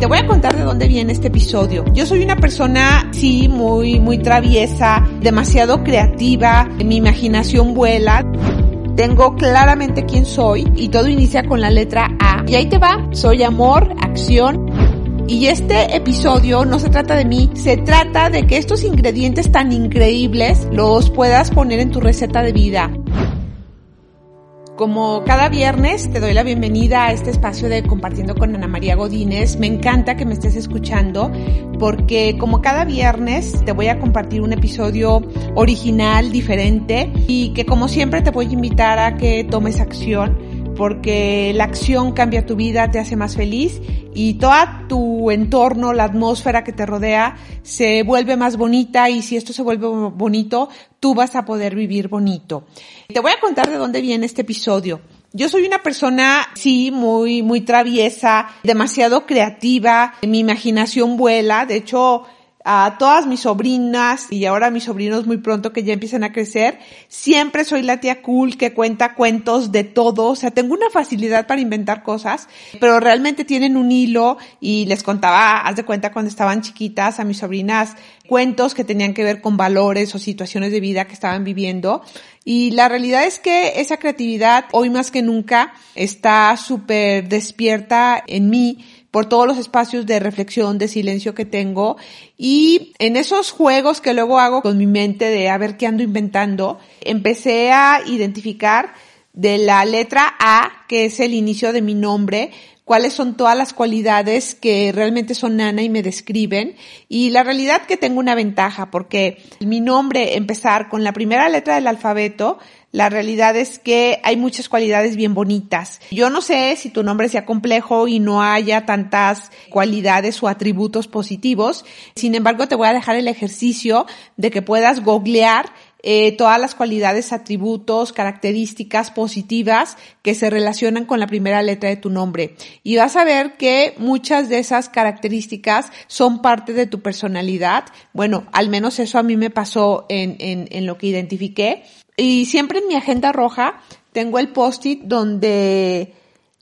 Te voy a contar de dónde viene este episodio. Yo soy una persona, sí, muy, muy traviesa, demasiado creativa, mi imaginación vuela. Tengo claramente quién soy y todo inicia con la letra A. Y ahí te va, soy amor, acción. Y este episodio no se trata de mí, se trata de que estos ingredientes tan increíbles los puedas poner en tu receta de vida. Como cada viernes te doy la bienvenida a este espacio de compartiendo con Ana María Godínez. Me encanta que me estés escuchando porque como cada viernes te voy a compartir un episodio original, diferente y que como siempre te voy a invitar a que tomes acción porque la acción cambia tu vida, te hace más feliz y todo tu entorno, la atmósfera que te rodea se vuelve más bonita y si esto se vuelve bonito, tú vas a poder vivir bonito. Te voy a contar de dónde viene este episodio. Yo soy una persona, sí, muy, muy traviesa, demasiado creativa, mi imaginación vuela, de hecho, a todas mis sobrinas y ahora mis sobrinos muy pronto que ya empiezan a crecer, siempre soy la tía cool que cuenta cuentos de todo, o sea, tengo una facilidad para inventar cosas, pero realmente tienen un hilo y les contaba, haz de cuenta cuando estaban chiquitas a mis sobrinas cuentos que tenían que ver con valores o situaciones de vida que estaban viviendo. Y la realidad es que esa creatividad hoy más que nunca está súper despierta en mí por todos los espacios de reflexión, de silencio que tengo y en esos juegos que luego hago con mi mente de a ver qué ando inventando, empecé a identificar de la letra A, que es el inicio de mi nombre, cuáles son todas las cualidades que realmente son Ana y me describen. Y la realidad que tengo una ventaja, porque mi nombre, empezar con la primera letra del alfabeto, la realidad es que hay muchas cualidades bien bonitas. Yo no sé si tu nombre sea complejo y no haya tantas cualidades o atributos positivos. Sin embargo, te voy a dejar el ejercicio de que puedas googlear eh, todas las cualidades, atributos, características positivas que se relacionan con la primera letra de tu nombre. Y vas a ver que muchas de esas características son parte de tu personalidad. Bueno, al menos eso a mí me pasó en, en, en lo que identifiqué. Y siempre en mi agenda roja tengo el post-it donde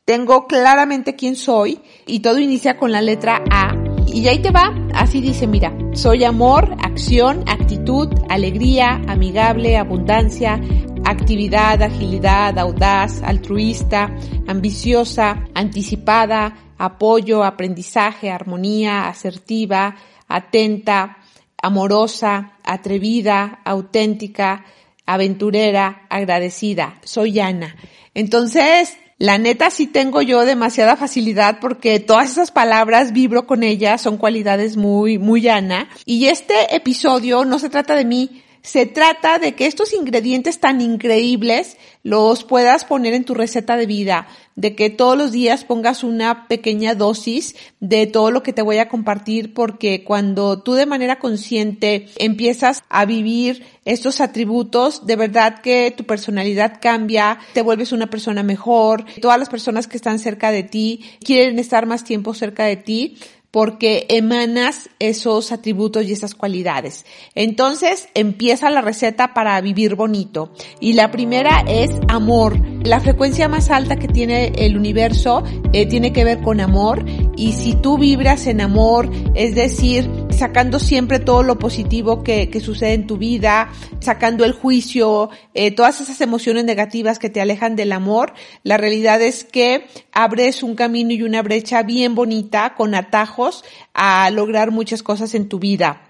tengo claramente quién soy y todo inicia con la letra A. Y ahí te va, así dice, mira, soy amor, acción, actitud, alegría, amigable, abundancia, actividad, agilidad, audaz, altruista, ambiciosa, anticipada, apoyo, aprendizaje, armonía, asertiva, atenta, amorosa, atrevida, auténtica, aventurera, agradecida. Soy Ana. Entonces, la neta sí tengo yo demasiada facilidad porque todas esas palabras vibro con ellas, son cualidades muy, muy Ana. Y este episodio no se trata de mí, se trata de que estos ingredientes tan increíbles los puedas poner en tu receta de vida, de que todos los días pongas una pequeña dosis de todo lo que te voy a compartir, porque cuando tú de manera consciente empiezas a vivir estos atributos, de verdad que tu personalidad cambia, te vuelves una persona mejor, todas las personas que están cerca de ti quieren estar más tiempo cerca de ti porque emanas esos atributos y esas cualidades. Entonces empieza la receta para vivir bonito. Y la primera es amor. La frecuencia más alta que tiene el universo eh, tiene que ver con amor. Y si tú vibras en amor, es decir, sacando siempre todo lo positivo que, sucede en tu vida, sacando el juicio, eh, todas esas emociones negativas que te alejan del amor, la realidad es que abres un camino y una brecha bien bonita con atajos a lograr muchas cosas en tu vida.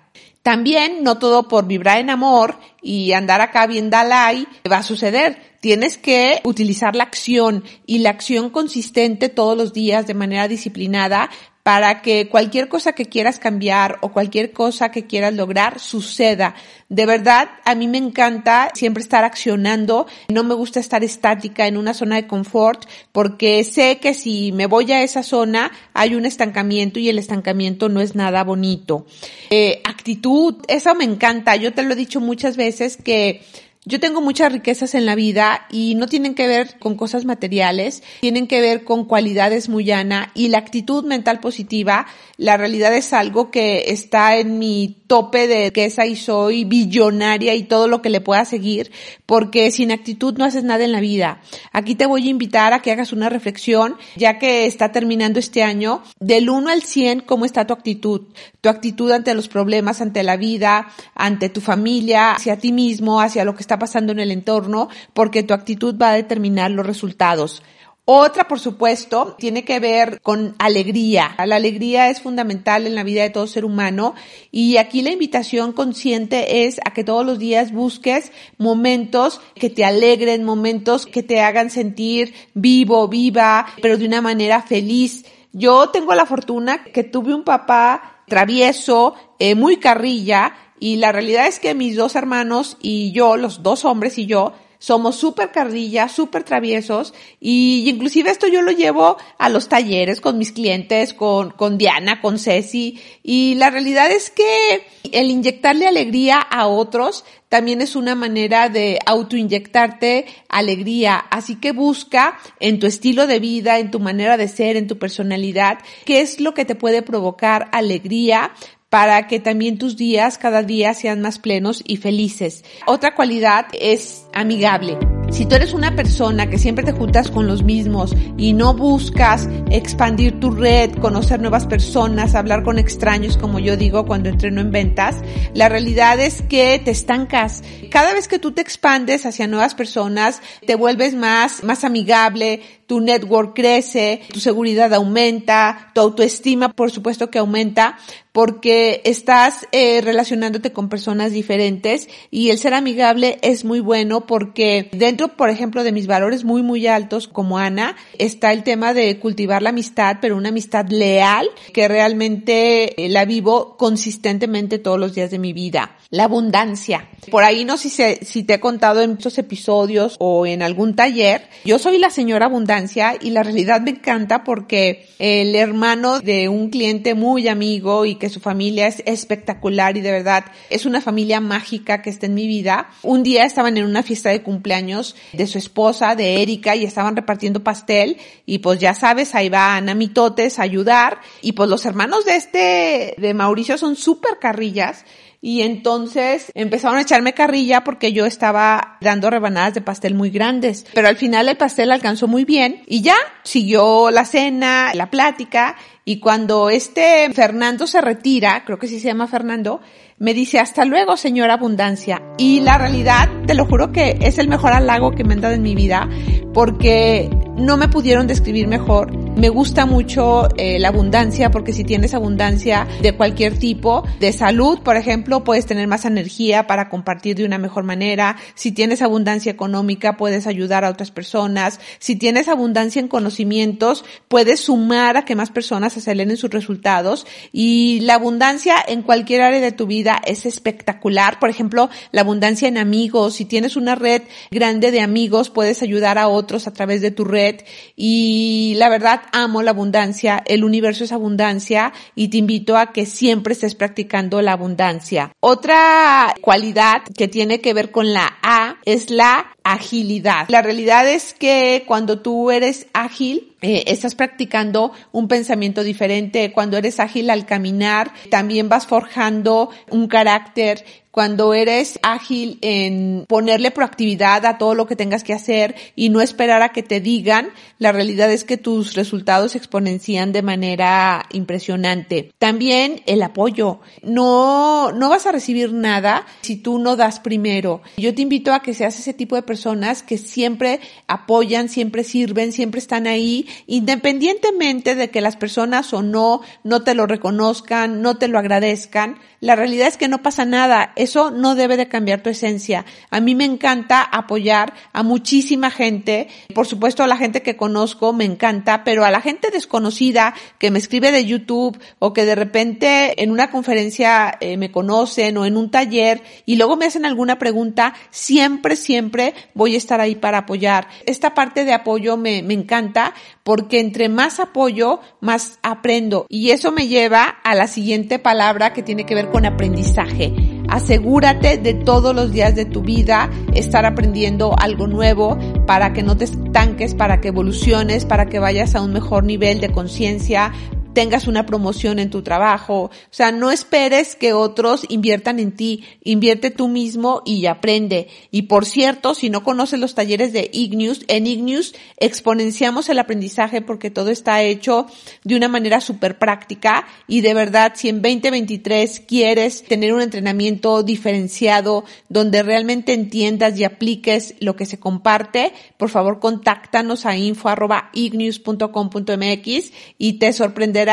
También no todo por vibrar en amor y andar acá bien Dalai va a suceder. Tienes que utilizar la acción y la acción consistente todos los días de manera disciplinada para que cualquier cosa que quieras cambiar o cualquier cosa que quieras lograr suceda. De verdad, a mí me encanta siempre estar accionando. No me gusta estar estática en una zona de confort porque sé que si me voy a esa zona hay un estancamiento y el estancamiento no es nada bonito. Eh, actitud, eso me encanta. Yo te lo he dicho muchas veces que Yo tengo muchas riquezas en la vida y no tienen que ver con cosas materiales, tienen que ver con cualidades muy llana y la actitud mental positiva, la realidad es algo que está en mi tope de riqueza y soy billonaria y todo lo que le pueda seguir, porque sin actitud no haces nada en la vida. Aquí te voy a invitar a que hagas una reflexión, ya que está terminando este año, del 1 al 100, cómo está tu actitud, tu actitud ante los problemas, ante la vida, ante tu familia, hacia ti mismo, hacia lo que está pasando en el entorno, porque tu actitud va a determinar los resultados. Otra, por supuesto, tiene que ver con alegría. La alegría es fundamental en la vida de todo ser humano y aquí la invitación consciente es a que todos los días busques momentos que te alegren, momentos que te hagan sentir vivo, viva, pero de una manera feliz. Yo tengo la fortuna que tuve un papá travieso, eh, muy carrilla, y la realidad es que mis dos hermanos y yo, los dos hombres y yo, somos súper cardillas, súper traviesos. Y inclusive esto yo lo llevo a los talleres con mis clientes, con, con Diana, con Ceci. Y la realidad es que el inyectarle alegría a otros también es una manera de autoinyectarte alegría. Así que busca en tu estilo de vida, en tu manera de ser, en tu personalidad, qué es lo que te puede provocar alegría para que también tus días cada día sean más plenos y felices. Otra cualidad es amigable. Si tú eres una persona que siempre te juntas con los mismos y no buscas expandir tu red, conocer nuevas personas, hablar con extraños, como yo digo cuando entreno en ventas, la realidad es que te estancas. Cada vez que tú te expandes hacia nuevas personas, te vuelves más, más amigable, tu network crece, tu seguridad aumenta, tu autoestima por supuesto que aumenta porque estás eh, relacionándote con personas diferentes y el ser amigable es muy bueno porque dentro, por ejemplo, de mis valores muy, muy altos como Ana, está el tema de cultivar la amistad, pero una amistad leal que realmente eh, la vivo consistentemente todos los días de mi vida. La abundancia. Por ahí no sé si, si te he contado en muchos episodios o en algún taller. Yo soy la señora abundancia y la realidad me encanta porque el hermano de un cliente muy amigo y que su familia es espectacular y de verdad es una familia mágica que está en mi vida. Un día estaban en una fiesta de cumpleaños de su esposa, de Erika, y estaban repartiendo pastel y pues ya sabes, ahí va Ana Mitotes a ayudar y pues los hermanos de este, de Mauricio son súper carrillas y entonces empezaron a echarme carrilla porque yo estaba dando rebanadas de pastel muy grandes. Pero al final el pastel alcanzó muy bien y ya siguió la cena, la plática y cuando este Fernando se retira, creo que sí se llama Fernando, me dice hasta luego señora Abundancia. Y la realidad, te lo juro que es el mejor halago que me han dado en mi vida porque no me pudieron describir mejor. Me gusta mucho eh, la abundancia porque si tienes abundancia de cualquier tipo, de salud, por ejemplo, puedes tener más energía para compartir de una mejor manera. Si tienes abundancia económica, puedes ayudar a otras personas. Si tienes abundancia en conocimientos, puedes sumar a que más personas aceleren sus resultados. Y la abundancia en cualquier área de tu vida es espectacular. Por ejemplo, la abundancia en amigos. Si tienes una red grande de amigos, puedes ayudar a otros a través de tu red y la verdad amo la abundancia, el universo es abundancia y te invito a que siempre estés practicando la abundancia. Otra cualidad que tiene que ver con la A es la agilidad. La realidad es que cuando tú eres ágil, eh, estás practicando un pensamiento diferente. Cuando eres ágil al caminar, también vas forjando un carácter cuando eres ágil en ponerle proactividad a todo lo que tengas que hacer y no esperar a que te digan, la realidad es que tus resultados se exponencian de manera impresionante. También el apoyo. No, no vas a recibir nada si tú no das primero. Yo te invito a que seas ese tipo de personas que siempre apoyan, siempre sirven, siempre están ahí, independientemente de que las personas o no, no te lo reconozcan, no te lo agradezcan. La realidad es que no pasa nada eso no debe de cambiar tu esencia. A mí me encanta apoyar a muchísima gente, por supuesto a la gente que conozco me encanta, pero a la gente desconocida que me escribe de YouTube o que de repente en una conferencia eh, me conocen o en un taller y luego me hacen alguna pregunta, siempre, siempre voy a estar ahí para apoyar. Esta parte de apoyo me, me encanta porque entre más apoyo, más aprendo. Y eso me lleva a la siguiente palabra que tiene que ver con aprendizaje. Asegúrate de todos los días de tu vida estar aprendiendo algo nuevo para que no te estanques, para que evoluciones, para que vayas a un mejor nivel de conciencia, tengas una promoción en tu trabajo. O sea, no esperes que otros inviertan en ti, invierte tú mismo y aprende. Y por cierto, si no conoces los talleres de Ignius, en Ignius exponenciamos el aprendizaje porque todo está hecho de una manera súper práctica y de verdad, si en 2023 quieres tener un entrenamiento diferenciado donde realmente entiendas y apliques lo que se comparte, por favor contáctanos a info.ignius.com.mx y te sorprenderá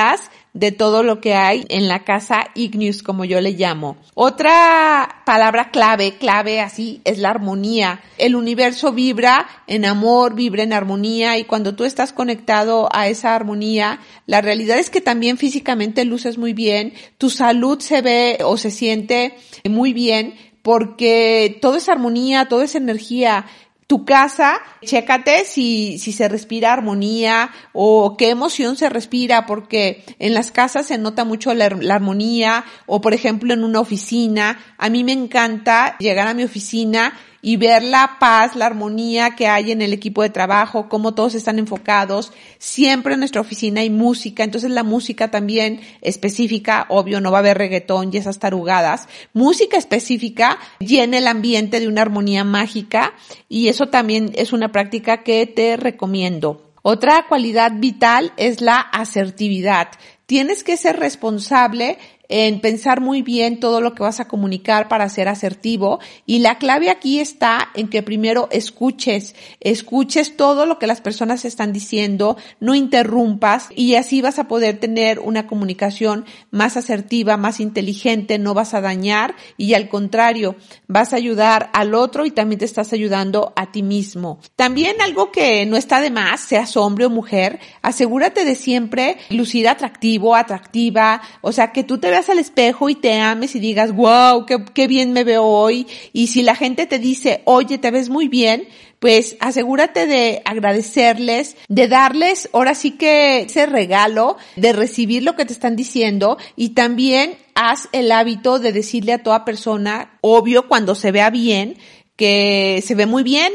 de todo lo que hay en la casa Ignius, como yo le llamo. Otra palabra clave, clave así, es la armonía. El universo vibra en amor, vibra en armonía y cuando tú estás conectado a esa armonía, la realidad es que también físicamente luces muy bien, tu salud se ve o se siente muy bien porque toda esa armonía, toda esa energía tu casa, chécate si, si se respira armonía o qué emoción se respira, porque en las casas se nota mucho la, la, armonía o por ejemplo en una oficina. A mí me encanta llegar a mi oficina y ver la paz, la armonía que hay en el equipo de trabajo, cómo todos están enfocados. Siempre en nuestra oficina hay música, entonces la música también específica, obvio, no va a haber reggaetón y esas tarugadas. Música específica llena el ambiente de una armonía mágica y eso también es una práctica que te recomiendo. Otra cualidad vital es la asertividad. Tienes que ser responsable en pensar muy bien todo lo que vas a comunicar para ser asertivo y la clave aquí está en que primero escuches, escuches todo lo que las personas están diciendo, no interrumpas y así vas a poder tener una comunicación más asertiva, más inteligente, no vas a dañar y al contrario, vas a ayudar al otro y también te estás ayudando a ti mismo. También algo que no está de más, seas hombre o mujer, asegúrate de siempre lucir atractivo, atractiva, o sea, que tú te veas al espejo y te ames y digas, wow, qué, qué bien me veo hoy. Y si la gente te dice, oye, te ves muy bien, pues asegúrate de agradecerles, de darles ahora sí que ese regalo, de recibir lo que te están diciendo y también haz el hábito de decirle a toda persona, obvio cuando se vea bien, que se ve muy bien,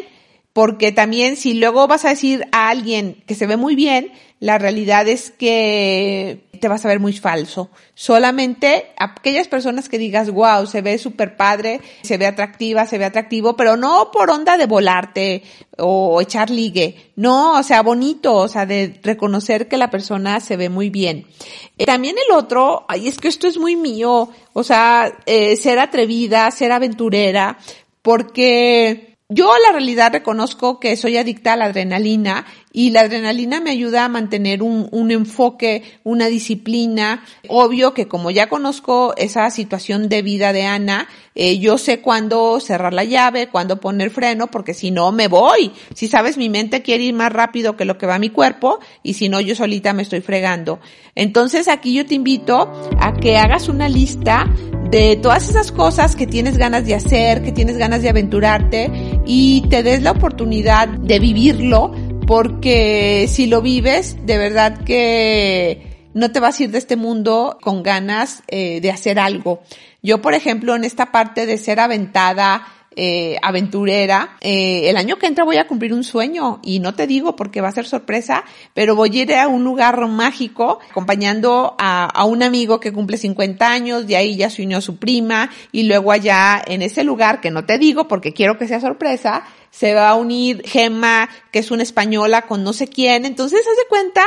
porque también si luego vas a decir a alguien que se ve muy bien, la realidad es que te vas a ver muy falso. Solamente aquellas personas que digas, wow, se ve súper padre, se ve atractiva, se ve atractivo, pero no por onda de volarte o echar ligue. No, o sea, bonito, o sea, de reconocer que la persona se ve muy bien. Eh, también el otro, ay, es que esto es muy mío, o sea, eh, ser atrevida, ser aventurera, porque yo la realidad reconozco que soy adicta a la adrenalina y la adrenalina me ayuda a mantener un, un, enfoque, una disciplina. Obvio que como ya conozco esa situación de vida de Ana, eh, yo sé cuándo cerrar la llave, cuándo poner freno, porque si no me voy. Si sabes, mi mente quiere ir más rápido que lo que va mi cuerpo y si no, yo solita me estoy fregando. Entonces aquí yo te invito a que hagas una lista de todas esas cosas que tienes ganas de hacer, que tienes ganas de aventurarte y te des la oportunidad de vivirlo porque si lo vives, de verdad que no te vas a ir de este mundo con ganas eh, de hacer algo. Yo, por ejemplo, en esta parte de ser aventada, eh, aventurera. Eh, el año que entra voy a cumplir un sueño y no te digo porque va a ser sorpresa, pero voy a ir a un lugar mágico acompañando a, un amigo que cumple 50 años, de ahí ya se su prima y luego allá en ese lugar que no te digo porque quiero que sea sorpresa, se va a unir Gemma, que es una española con no sé quién. Entonces, haz de cuenta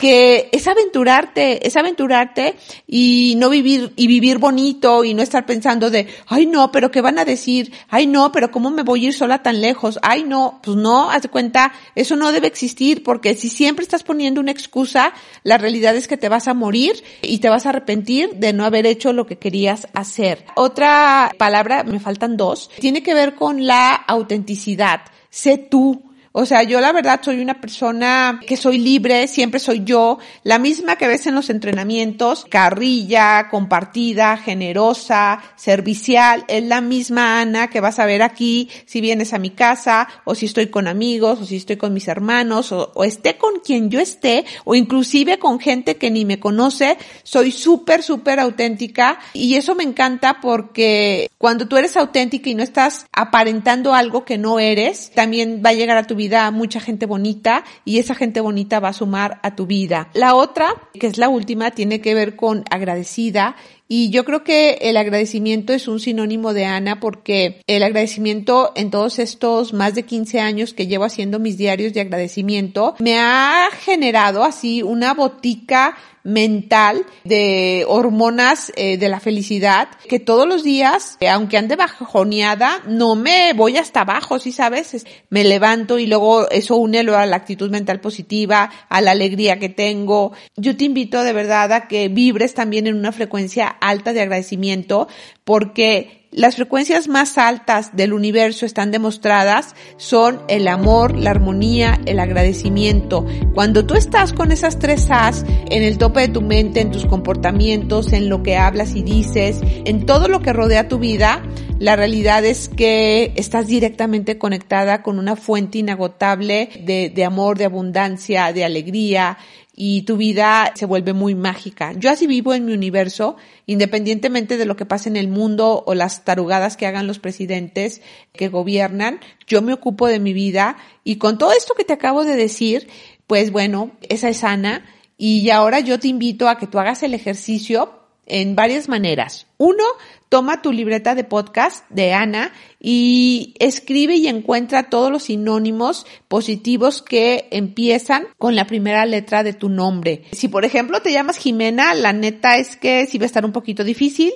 que es aventurarte, es aventurarte y no vivir, y vivir bonito y no estar pensando de, ay no, pero qué van a decir, ay no, pero cómo me voy a ir sola tan lejos, ay no, pues no, haz de cuenta, eso no debe existir porque si siempre estás poniendo una excusa, la realidad es que te vas a morir y te vas a arrepentir de no haber hecho lo que querías hacer. Otra palabra, me faltan dos, tiene que ver con la autenticidad. Sé tú, O sea, yo la verdad soy una persona que soy libre, siempre soy yo, la misma que ves en los entrenamientos, carrilla, compartida, generosa, servicial, es la misma Ana que vas a ver aquí si vienes a mi casa o si estoy con amigos o si estoy con mis hermanos o, esté con quien yo esté o inclusive con gente que ni me conoce, soy súper, súper auténtica. Y eso me encanta porque cuando tú eres auténtica y no estás aparentando algo que no eres, también va a llegar a tu vida mucha gente bonita y esa gente bonita va a sumar a tu vida. La otra, que es la última, tiene que ver con agradecida y yo creo que el agradecimiento es un sinónimo de Ana porque el agradecimiento en todos estos más de 15 años que llevo haciendo mis diarios de agradecimiento me ha generado así una botica mental de hormonas eh, de la felicidad que todos los días, eh, aunque ande bajoneada, no me voy hasta abajo, si sabes, me levanto y luego eso únelo a la actitud mental positiva, a la alegría que tengo. Yo te invito de verdad a que vibres también en una frecuencia alta de agradecimiento porque las frecuencias más altas del universo están demostradas son el amor, la armonía, el agradecimiento. Cuando tú estás con esas tres A's en el tope de tu mente, en tus comportamientos, en lo que hablas y dices, en todo lo que rodea tu vida, la realidad es que estás directamente conectada con una fuente inagotable de, de amor, de abundancia, de alegría, y tu vida se vuelve muy mágica. Yo así vivo en mi universo, independientemente de lo que pase en el mundo o las tarugadas que hagan los presidentes que gobiernan, yo me ocupo de mi vida y con todo esto que te acabo de decir, pues bueno, esa es sana y ahora yo te invito a que tú hagas el ejercicio en varias maneras. Uno, toma tu libreta de podcast de Ana y escribe y encuentra todos los sinónimos positivos que empiezan con la primera letra de tu nombre. Si por ejemplo te llamas Jimena, la neta es que sí va a estar un poquito difícil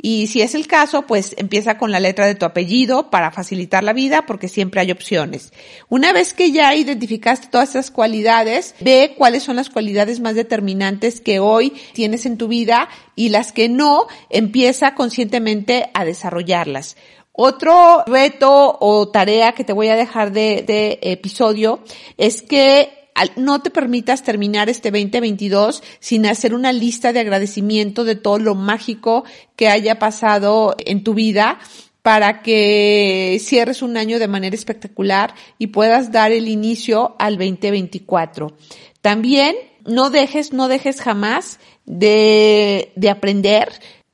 y si es el caso, pues empieza con la letra de tu apellido para facilitar la vida porque siempre hay opciones. Una vez que ya identificaste todas esas cualidades, ve cuáles son las cualidades más determinantes que hoy tienes en tu vida y las que no, empieza conscientemente a desarrollarlas. Otro reto o tarea que te voy a dejar de, episodio es que no te permitas terminar este 2022 sin hacer una lista de agradecimiento de todo lo mágico que haya pasado en tu vida para que cierres un año de manera espectacular y puedas dar el inicio al 2024. También no dejes, no dejes jamás de, de aprender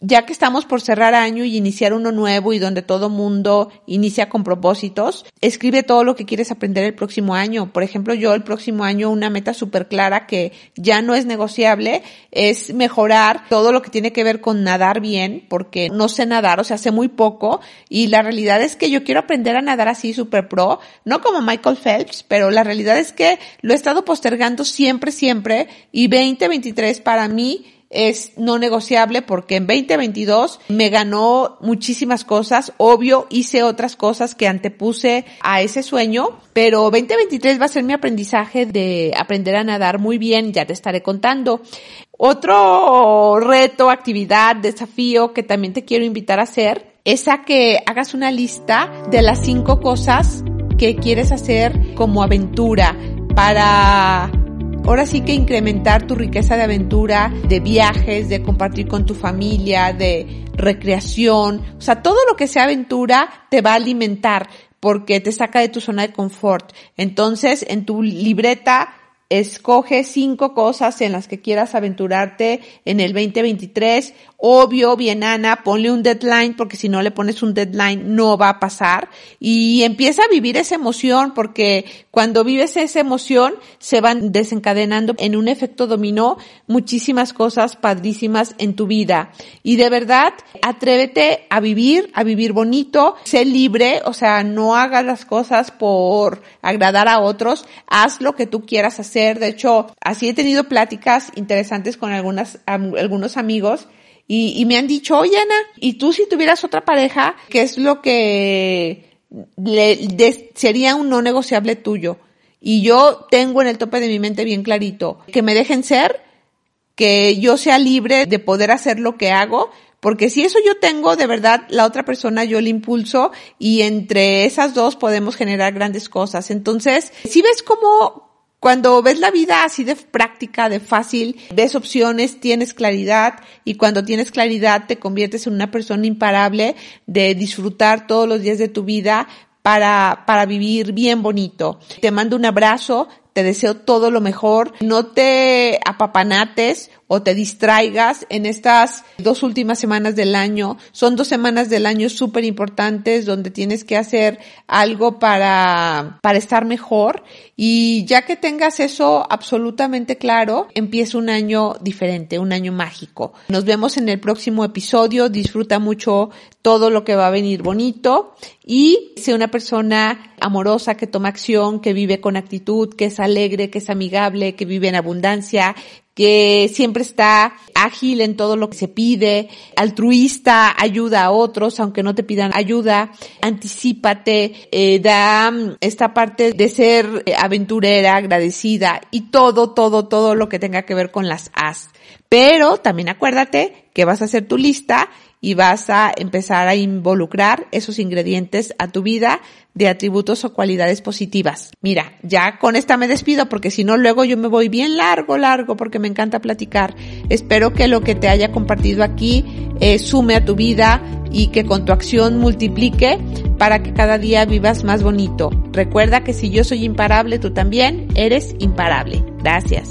ya que estamos por cerrar año y iniciar uno nuevo y donde todo mundo inicia con propósitos, escribe todo lo que quieres aprender el próximo año. Por ejemplo, yo el próximo año una meta súper clara que ya no es negociable es mejorar todo lo que tiene que ver con nadar bien, porque no sé nadar, o sea, sé muy poco y la realidad es que yo quiero aprender a nadar así súper pro, no como Michael Phelps, pero la realidad es que lo he estado postergando siempre, siempre y 2023 para mí es no negociable porque en 2022 me ganó muchísimas cosas. Obvio, hice otras cosas que antepuse a ese sueño, pero 2023 va a ser mi aprendizaje de aprender a nadar muy bien, ya te estaré contando. Otro reto, actividad, desafío que también te quiero invitar a hacer es a que hagas una lista de las cinco cosas que quieres hacer como aventura para ahora sí que incrementar tu riqueza de aventura, de viajes, de compartir con tu familia, de recreación, o sea, todo lo que sea aventura te va a alimentar porque te saca de tu zona de confort. Entonces, en tu libreta, escoge cinco cosas en las que quieras aventurarte en el 2023 Obvio, bien Ana, ponle un deadline porque si no le pones un deadline no va a pasar y empieza a vivir esa emoción porque cuando vives esa emoción se van desencadenando en un efecto dominó muchísimas cosas padrísimas en tu vida y de verdad atrévete a vivir, a vivir bonito, sé libre, o sea, no hagas las cosas por agradar a otros, haz lo que tú quieras hacer. De hecho, así he tenido pláticas interesantes con algunas, algunos amigos y, me han dicho, oye Ana, ¿y tú si tuvieras otra pareja, qué es lo que le, sería un no negociable tuyo? Y yo tengo en el tope de mi mente bien clarito, que me dejen ser, que yo sea libre de poder hacer lo que hago, porque si eso yo tengo, de verdad, la otra persona yo le impulso y entre esas dos podemos generar grandes cosas. Entonces, si ves cómo cuando ves la vida así de práctica, de fácil, ves opciones, tienes claridad y cuando tienes claridad te conviertes en una persona imparable de disfrutar todos los días de tu vida para, para vivir bien bonito. Te mando un abrazo, te deseo todo lo mejor, no te apapanates o te distraigas en estas dos últimas semanas del año. Son dos semanas del año súper importantes donde tienes que hacer algo para, para estar mejor y ya que tengas eso absolutamente claro, empieza un año diferente, un año mágico. Nos vemos en el próximo episodio. Disfruta mucho todo lo que va a venir bonito y sea una persona amorosa que toma acción, que vive con actitud, que es alegre, que es amigable, que vive en abundancia, que siempre está ágil en todo lo que se pide, altruista, ayuda a otros aunque no te pidan ayuda, anticipate, eh, da mm, esta parte de ser eh, aventurera, agradecida y todo, todo, todo lo que tenga que ver con las as. Pero también acuérdate que vas a hacer tu lista y vas a empezar a involucrar esos ingredientes a tu vida de atributos o cualidades positivas. Mira, ya con esta me despido porque si no luego yo me voy bien largo, largo porque me encanta platicar. Espero que lo que te haya compartido aquí eh, sume a tu vida y que con tu acción multiplique para que cada día vivas más bonito. Recuerda que si yo soy imparable, tú también eres imparable. Gracias.